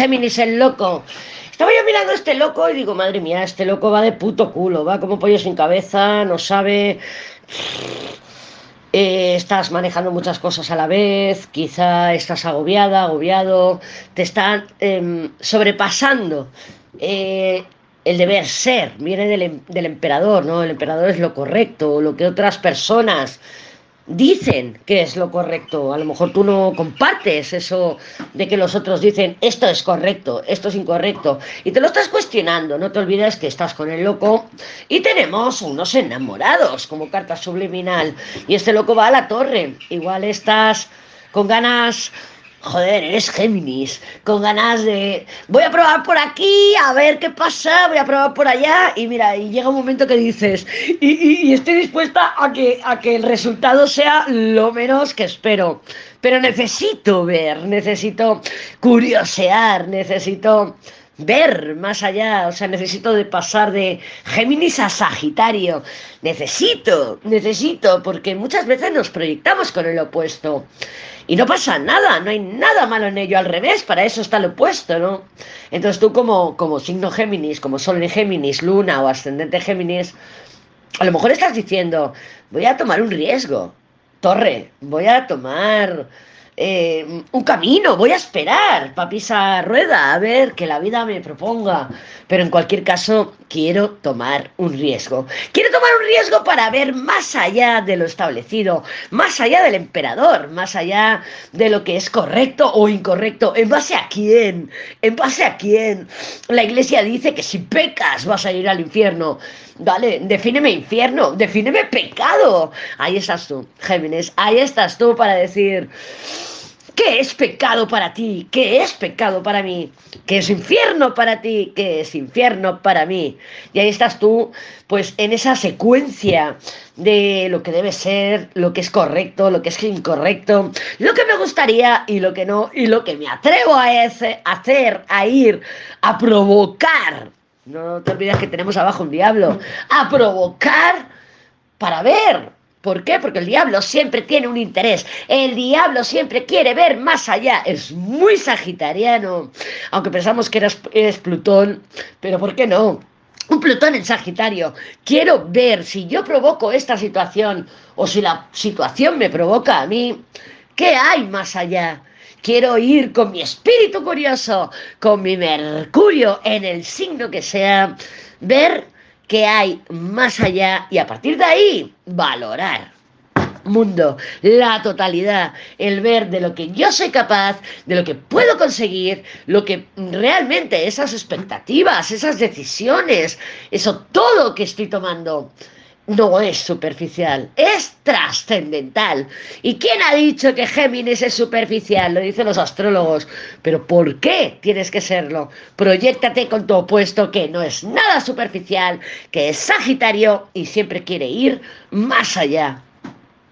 Géminis el loco. Estaba yo mirando a este loco y digo, madre mía, este loco va de puto culo, va como pollo sin cabeza, no sabe... Eh, estás manejando muchas cosas a la vez, quizá estás agobiada, agobiado, te están em, sobrepasando eh, el deber ser, viene del, em, del, emperador, ¿no? El emperador es lo correcto, lo que otras personas dicen que es lo correcto. A lo mejor tú no compartes eso de que los otros dicen esto es correcto, esto es incorrecto. Y te lo estás cuestionando. No te olvides que estás con el loco y tenemos unos enamorados como carta subliminal. Y este loco va a la torre. Igual estás con ganas joder, eres Géminis, con ganas de, voy a probar por aquí, a ver qué pasa, voy a probar por allá, y mira, y llega un momento que dices, y, estoy dispuesta a que, el resultado sea lo menos que espero, pero necesito ver, necesito curiosear, necesito ver más allá, o sea, necesito de pasar de Géminis a Sagitario, necesito, necesito, porque muchas veces nos proyectamos con el opuesto. Y no pasa nada, no hay nada malo en ello, al revés, para eso está lo opuesto, ¿no? Entonces tú como, como signo Géminis, como Sol en Géminis, Luna o ascendente Géminis, a lo mejor estás diciendo, voy a tomar un riesgo, torre, voy a tomar eh, un camino, voy a esperar para pisar rueda, a ver que la vida me proponga. Pero en cualquier caso, quiero tomar un riesgo. Quiero tomar un riesgo para ver más allá de lo establecido, más allá del emperador, más allá de lo que es correcto o incorrecto. ¿En base a quién? ¿En base a quién? La iglesia dice que si pecas vas a ir al infierno. Vale, defíneme infierno, defíneme pecado. Ahí estás tú, Géminis, ahí estás tú para decir, ¿qué es pecado para ti? ¿Qué es pecado para mí? ¿Qué es infierno para ti? ¿Qué es infierno para mí? Y ahí estás tú, pues en esa secuencia de lo que debe ser, lo que es correcto, lo que es incorrecto, lo que me gustaría y lo que no, y lo que me atrevo a hacer, a ir, a provocar no te olvides que tenemos abajo un diablo. A provocar para ver. ¿Por qué? Porque el diablo siempre tiene un interés. El diablo siempre quiere ver más allá. Es muy sagitariano. Aunque pensamos que eres, Plutón. Pero ¿por qué no? Un Plutón en Sagitario. Quiero ver si yo provoco esta situación o si la situación me provoca a mí. ¿Qué hay más allá? Quiero ir con mi espíritu curioso, con mi Mercurio en el signo que sea, ver qué hay más allá y a partir de ahí valorar. Mundo, la totalidad, el ver de lo que yo soy capaz, de lo que puedo conseguir, lo que realmente esas expectativas, esas decisiones, eso todo que estoy tomando no es superficial, es trascendental. ¿Y quién ha dicho que Géminis es superficial? Lo dicen los astrólogos. Pero ¿por qué tienes que serlo? Proyéctate con tu opuesto que no es nada superficial, que es Sagitario y siempre quiere ir más allá.